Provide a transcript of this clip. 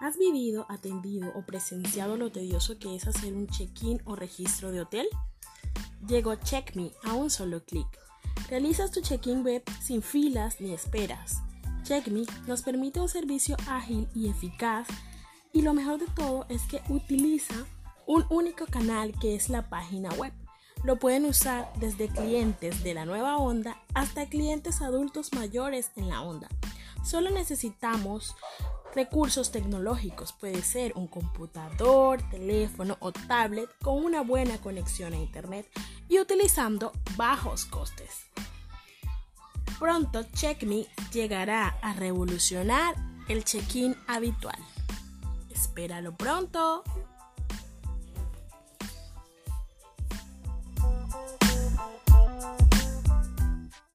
¿Has vivido, atendido o presenciado lo tedioso que es hacer un check-in o registro de hotel? Llegó CheckMe a un solo clic. Realizas tu check-in web sin filas ni esperas. CheckMe nos permite un servicio ágil y eficaz y lo mejor de todo es que utiliza un único canal que es la página web. Lo pueden usar desde clientes de la nueva onda hasta clientes adultos mayores en la onda. Solo necesitamos recursos tecnológicos, puede ser un computador, teléfono o tablet con una buena conexión a internet y utilizando bajos costes. Pronto CheckMe llegará a revolucionar el check-in habitual. Espéralo pronto.